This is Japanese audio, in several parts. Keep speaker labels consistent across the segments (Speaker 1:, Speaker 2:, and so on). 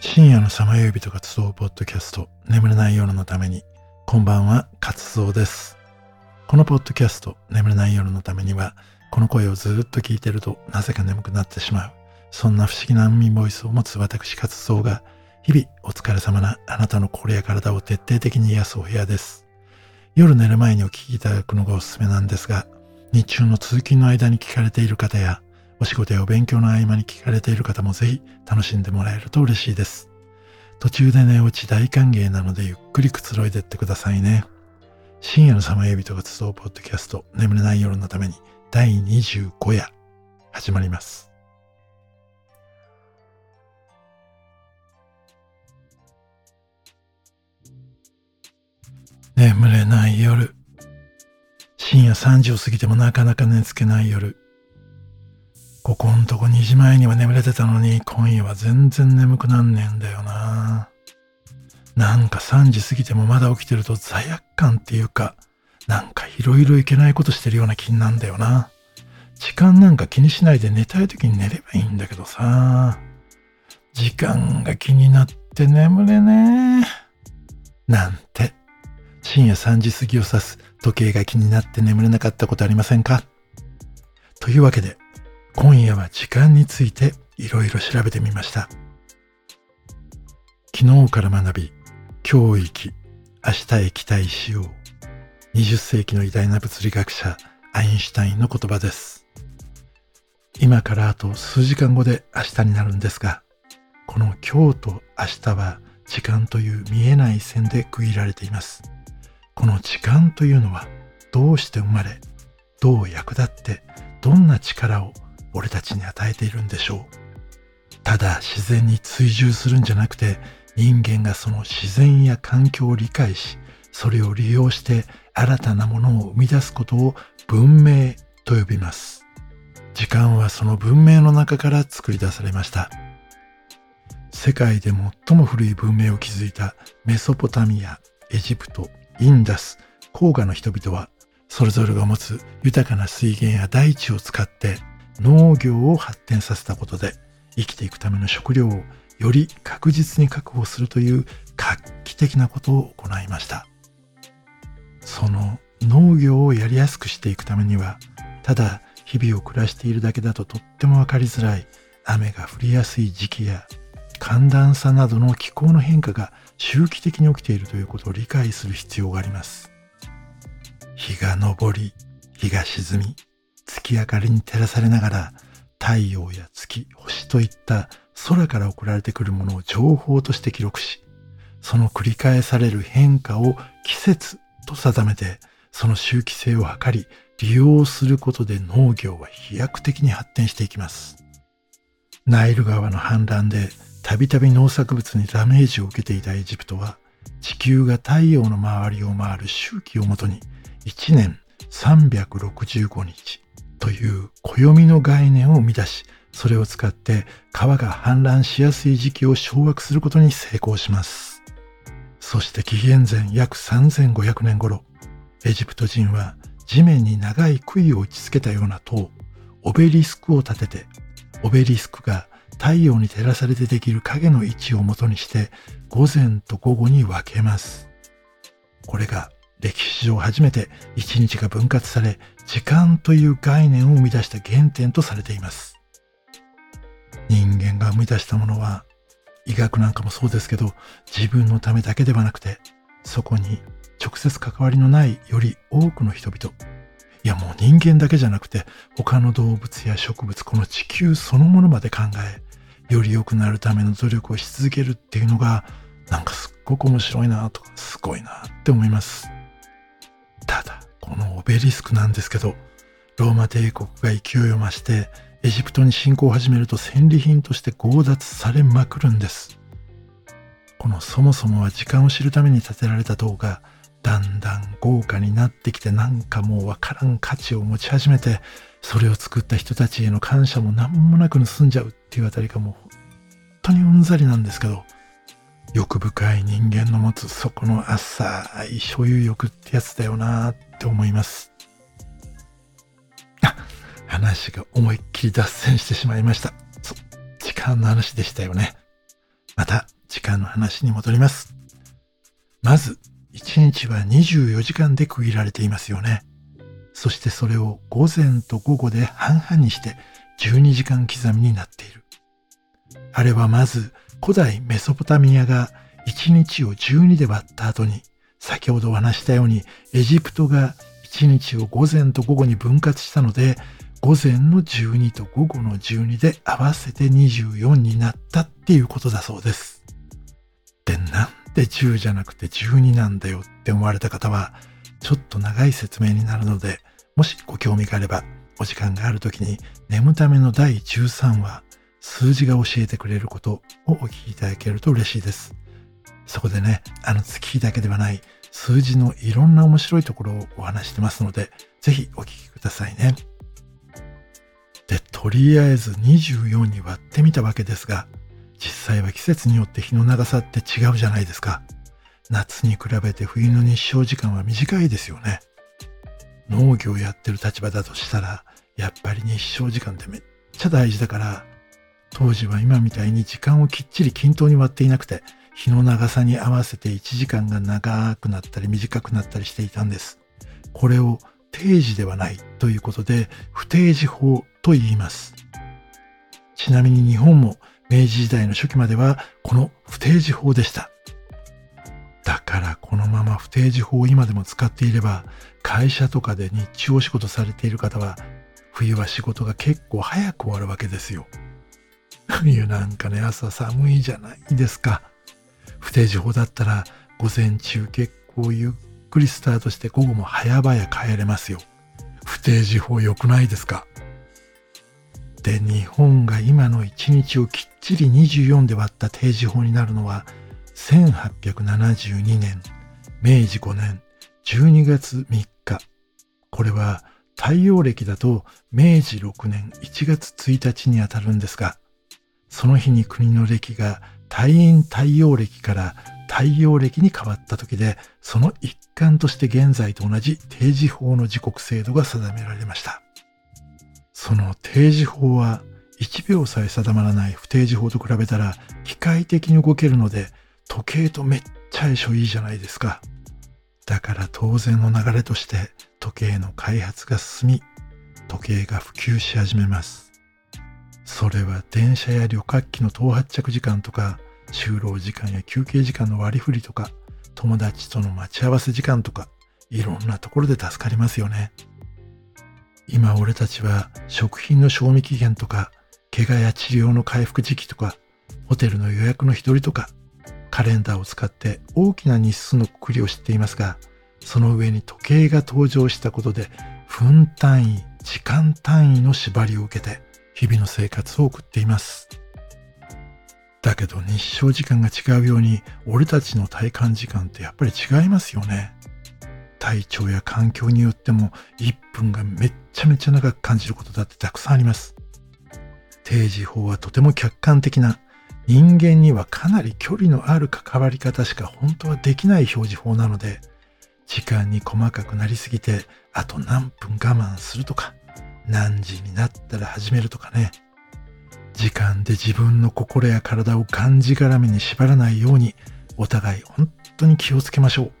Speaker 1: 深夜のさまよい人が集うポッドキャスト。眠れない夜のために。こんばんは活動です。このポッドキャスト眠れない夜のためにはこの声をずっと聞いてるとなぜか眠くなってしまう。そんな不思議な安眠ボイスを持つ私活動が日々お疲れ様なあなたの心や体を徹底的に癒すお部屋です。夜寝る前にお聞きいただくのがおすすめなんですが日中の通勤の間に聞かれている方やお仕事やお勉強の合間に聞かれている方もぜひ楽しんでもらえると嬉しいです。途中で寝落ち大歓迎なのでゆっくりくつろいでってくださいね。深夜のさまよびとが集うポッドキャスト眠れない夜のために第25夜始まります。眠れない夜。深夜3時を過ぎてもなかなか寝つけない夜。ここんとこ2時前には眠れてたのに、今夜は全然眠くなんねえんだよな。なんか3時過ぎてもまだ起きてると罪悪感っていうか、なんかいろいろいけないことしてるような気になんだよな。時間なんか気にしないで寝たい時に寝ればいいんだけどさ。時間が気になって眠れねえ。なんて。深夜3時過ぎを指す時計が気になって眠れなかったことありませんか？というわけで、今夜は時間についていろいろ調べてみました。昨日から学び、今日生き、明日へ期待しよう。20世紀の偉大な物理学者、アインシュタインの言葉です。今からあと数時間後で明日になるんですが、この今日と明日は時間という見えない線で区切られています。この時間というのはどうして生まれ、どう役立って、どんな力を俺たちに与えているんでしょう。ただ自然に追従するんじゃなくて人間がその自然や環境を理解しそれを利用して新たなものを生み出すことを文明と呼びます。時間はその文明の中から作り出されました。世界で最も古い文明を築いたメソポタミア、エジプト、インダス、黄河の人々はそれぞれが持つ豊かな水源や大地を使って農業を発展させたことで生きていくための食料をより確実に確保するという画期的なことを行いました。その農業をやりやすくしていくためには、ただ日々を暮らしているだけだととってもわかりづらい雨が降りやすい時期や寒暖差などの気候の変化が周期的に起きているということを理解する必要があります。日が昇り、日が沈み、月明かりに照らされながら太陽や月、星といった空から送られてくるものを情報として記録し、その繰り返される変化を季節と定めて、その周期性を測り、利用することで農業は飛躍的に発展していきます。ナイル川の氾濫でたびたび農作物にダメージを受けていたエジプトは、地球が太陽の周りを回る周期をもとに、1年365日、という暦の概念を生み出し、それを使って川が氾濫しやすい時期を掌握することに成功します。そして紀元前約3500年頃、エジプト人は地面に長い杭を打ち付けたような塔、オベリスクを立てて、オベリスクが太陽に照らされてできる影の位置をもとにして午前と午後に分けます。これが歴史上初めて一日が分割され、時間という概念を生み出した原点とされています。人間が生み出したものは、医学なんかもそうですけど、自分のためだけではなくて、そこに直接関わりのないより多くの人々、いやもう人間だけじゃなくて、他の動物や植物、この地球そのものまで考え、より良くなるための努力をし続けるっていうのが、なんかすっごく面白いなとか、すごいなって思います。ただ、このオベリスクなんですけど、ローマ帝国が勢いを増して、エジプトに侵攻を始めると戦利品として強奪されまくるんです。このそもそもは時間を知るために建てられた塔が、だんだん豪華になってきてなんかもうわからん価値を持ち始めて、それを作った人たちへの感謝も何もなく盗んじゃうっていうあたりがもう本当にうんざりなんですけど、欲深い人間の持つそこの浅い所有欲ってやつだよなって思います。話が思いっきり脱線してしまいました。そう、時間の話でしたよね。また時間の話に戻ります。まず、1日は24時間で区切られていますよね。そしてそれを午前と午後で半々にして12時間刻みになっている。あれはまず古代メソポタミアが1日を12で割った後に、先ほどお話したようにエジプトが1日を午前と午後に分割したので、午前の12と午後の12で合わせて24になったっていうことだそうです。で、なんで10じゃなくて12なんだよって思われた方は、ちょっと長い説明になるので、もしご興味があれば、お時間がある時に眠ための第13話、数字が教えてくれることをお聞きいただけると嬉しいです。そこでね、あの月だけではない数字のいろんな面白いところをお話してますので、ぜひお聞きくださいね。で、とりあえず24に割ってみたわけですが、実際は季節によって日の長さって違うじゃないですか。夏に比べて冬の日照時間は短いですよね。農業やってる立場だとしたら、やっぱり日照時間ってめっちゃ大事だから、当時は今みたいに時間をきっちり均等に割っていなくて、日の長さに合わせて1時間が長くなったり短くなったりしていたんです。これを定時ではないということで、不定時法と言います。ちなみに日本も明治時代の初期まではこの不定時法でした。だからこのまま不定時法を今でも使っていれば、会社とかで日中お仕事されている方は、冬は仕事が結構早く終わるわけですよ。冬なんかね、朝寒いじゃないですか。不定時法だったら、午前中結構ゆっくりスタートして午後も早々帰れますよ。不定時法良くないですか？で、日本が今の1日をきっちり24で割った定時法になるのは、1872年、明治5年、12月3日。これは太陽暦だと明治6年1月1日にあたるんですが、その日に国の暦が太陰太陽暦から太陽暦に変わった時で、その一環として現在と同じ定時法の時刻制度が定められました。その定時法は1秒さえ定まらない不定時法と比べたら機械的に動けるので時計とめっちゃ相性いいじゃないですか。だから当然の流れとして時計の開発が進み時計が普及し始めます。それは電車や旅客機の到発着時間とか就労時間や休憩時間の割り振りとか友達との待ち合わせ時間とかいろんなところで助かりますよね。今俺たちは食品の賞味期限とか、怪我や治療の回復時期とか、ホテルの予約の日取りとか、カレンダーを使って大きな日数のくくりを知っていますが、その上に時計が登場したことで、分単位、時間単位の縛りを受けて、日々の生活を送っています。だけど日照時間が違うように、俺たちの体感時間ってやっぱり違いますよね。体調や環境によっても1分がめっちゃめちゃ長く感じることだってたくさんあります。定時法はとても客観的な人間にはかなり距離のある関わり方しか本当はできない表示法なので時間に細かくなりすぎてあと何分我慢するとか何時になったら始めるとかね時間で自分の心や体をがんじがらめに縛らないようにお互い本当に気をつけましょう。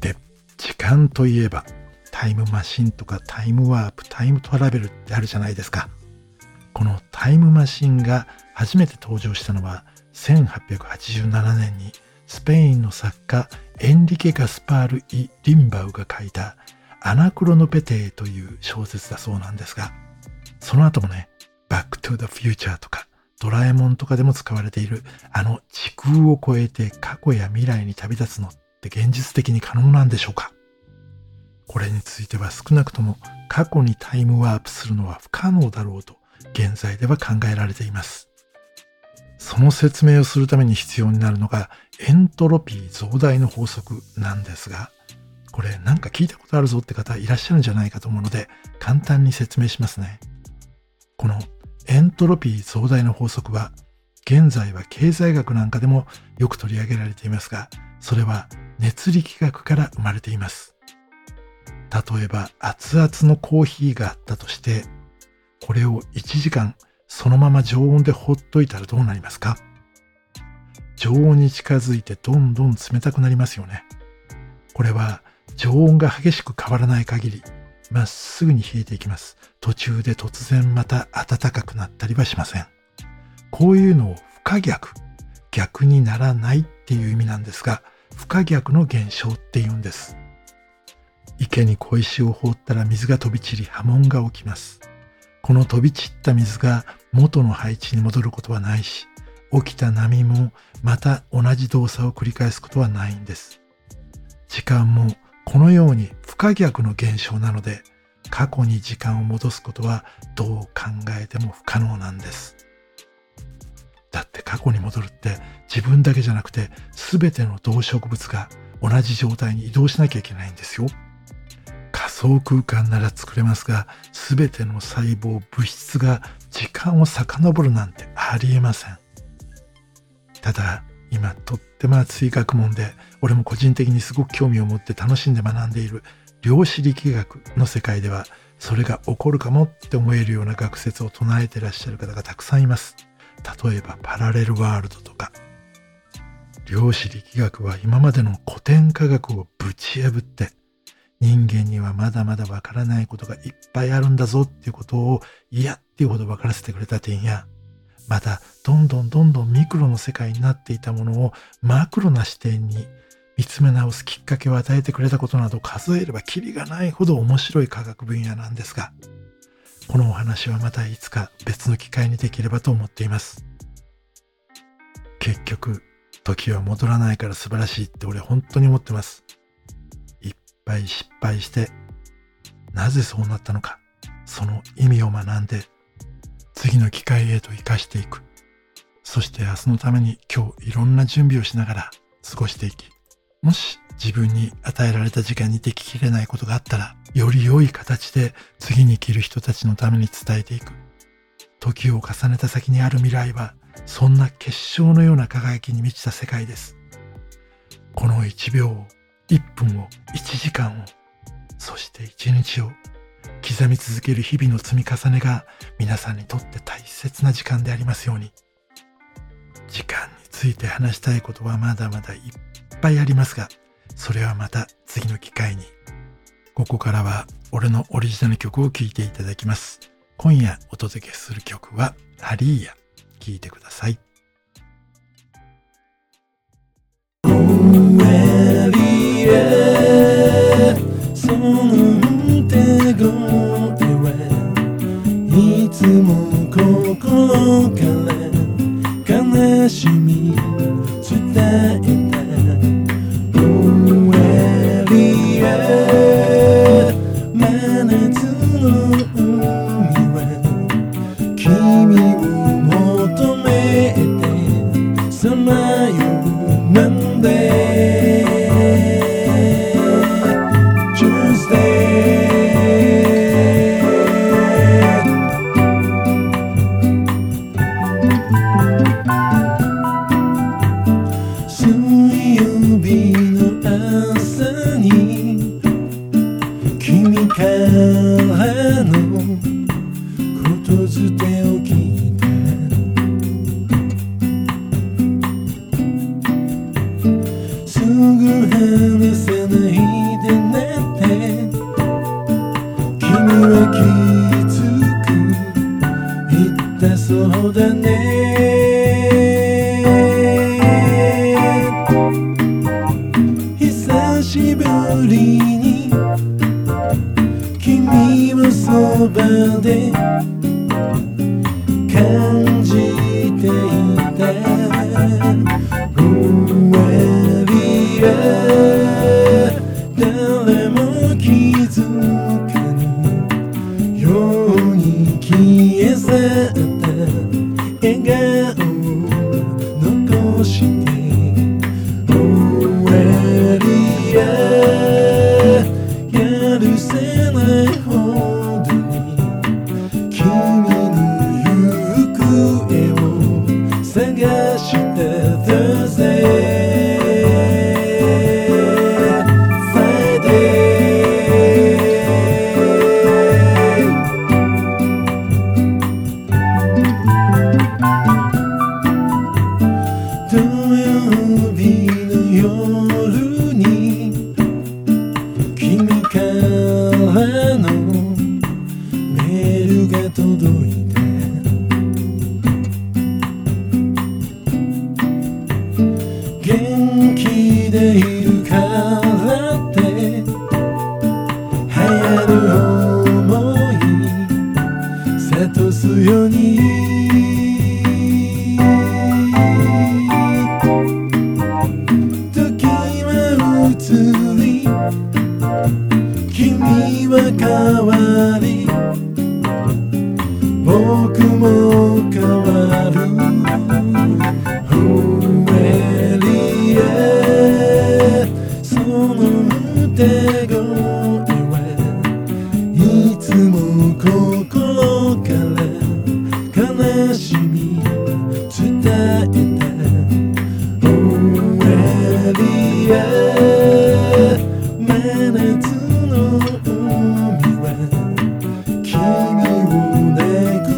Speaker 1: で時間といえばタイムマシンとかタイムワープ、タイムトラベルってあるじゃないですか。このタイムマシンが初めて登場したのは1887年にスペインの作家エンリケ・ガスパール・イ・リンバウが書いたアナクロノペテという小説だそうなんですが、その後もね、バックトゥ・ザ・フューチャーとかドラえもんとかでも使われているあの時空を超えて過去や未来に旅立つのって現実的に可能なんでしょうか？これについては少なくとも過去にタイムワープするのは不可能だろうと現在では考えられています。その説明をするために必要になるのがエントロピー増大の法則なんですが、これなんか聞いたことあるぞって方いらっしゃるんじゃないかと思うので簡単に説明しますね。このエントロピー増大の法則は現在は経済学なんかでもよく取り上げられていますが、それは熱力学から生まれています。例えば熱々のコーヒーがあったとして、これを1時間そのまま常温でほっといたらどうなりますか？常温に近づいてどんどん冷たくなりますよね。これは常温が激しく変わらない限り、まっすぐに冷えていきます。途中で突然また暖かくなったりはしません。こういうのを不可逆、逆にならないっていう意味なんですが、不可逆の現象って言うんです。池に小石を放ったら水が飛び散り波紋が起きます。この飛び散った水が元の配置に戻ることはないし、起きた波もまた同じ動作を繰り返すことはないんです。時間もこのように不可逆の現象なので、過去に時間を戻すことはどう考えても不可能なんです。だって過去に戻るって自分だけじゃなくて全ての動植物が同じ状態に移動しなきゃいけないんですよ。仮想空間なら作れますが、全ての細胞、物質が時間を遡るなんてありえません。ただ、今とっても熱い学問で、俺も個人的にすごく興味を持って楽しんで学んでいる量子力学の世界では、それが起こるかもって思えるような学説を唱えてらっしゃる方がたくさんいます。例えばパラレルワールドとか。量子力学は今までの古典科学をぶち破って、人間にはまだまだわからないことがいっぱいあるんだぞっていうことを嫌っていうほど分からせてくれた点や、またどんどんどんどんミクロの世界になっていたものをマクロな視点に見つめ直すきっかけを与えてくれたことなど数えればキリがないほど面白い科学分野なんですが、このお話はまたいつか別の機会にできればと思っています。結局、時は戻らないから素晴らしいって俺本当に思ってます。いっぱい失敗して、なぜそうなったのか、その意味を学んで、次の機会へと生かしていく。そして明日のために今日いろんな準備をしながら過ごしていき、もし自分に与えられた時間にでききれないことがあったら、より良い形で次に生きる人たちのために伝えていく。時を重ねた先にある未来は、そんな結晶のような輝きに満ちた世界です。この1秒を、1分を、1時間を、そして1日を、刻み続ける日々の積み重ねが皆さんにとって大切な時間でありますように。時間について話したいことはまだまだいっぱいありますが、それはまた次の機会に。ここからは俺のオリジナル曲を聴いていただきます。今夜お届けする曲はハリーヤ。聴いてください。この彼悲しみ伝えたふえりえ真夏の海は君を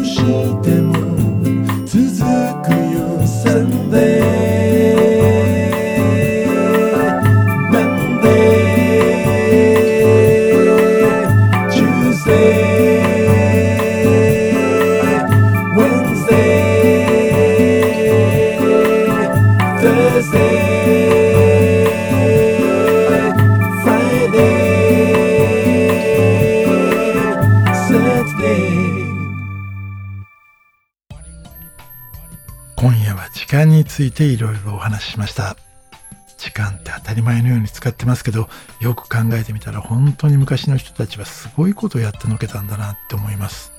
Speaker 1: して間についていろいろお話ししました。時間って当たり前のように使ってますけどよく考えてみたら本当に昔の人たちはすごいことをやってのけたんだなって思います。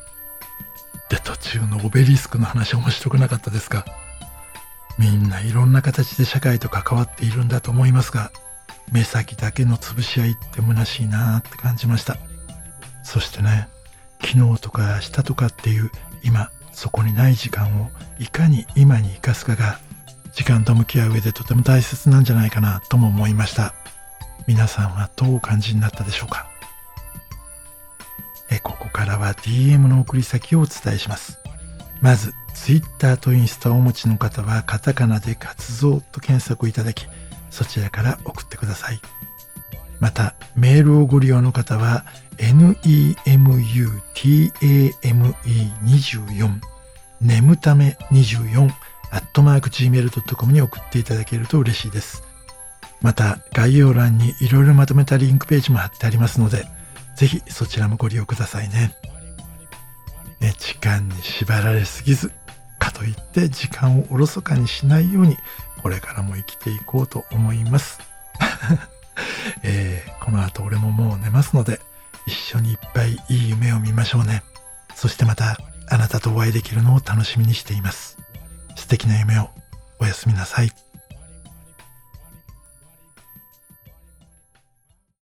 Speaker 1: で途中のオベリスクの話面白くなかったですか？みんないろんな形で社会と関わっているんだと思いますが目先だけの潰し合いって虚しいなって感じました。そしてね昨日とか明日とかっていう今そこにない時間をいかに今に生かすかが時間と向き合う上でとても大切なんじゃないかなとも思いました。皆さんはどうお感じになったでしょうか？えここからは DM の送り先をお伝えします。まず Twitter とインスタをお持ちの方はカタカナで活動と検索いただきそちらから送ってください。またメールをご利用の方は nemutame24 眠ため24アットマーク gmail.com に送っていただけると嬉しいです。また概要欄にいろいろまとめたリンクページも貼ってありますので、ぜひそちらもご利用くださいね。ね時間に縛られすぎず、かといって時間をおろそかにしないように、これからも生きていこうと思います。えー、この後俺ももう寝ますので、一緒にいっぱいいい夢を見ましょうね。そしてまたあなたとお会いできるのを楽しみにしています。素敵な夢をおやすみなさい。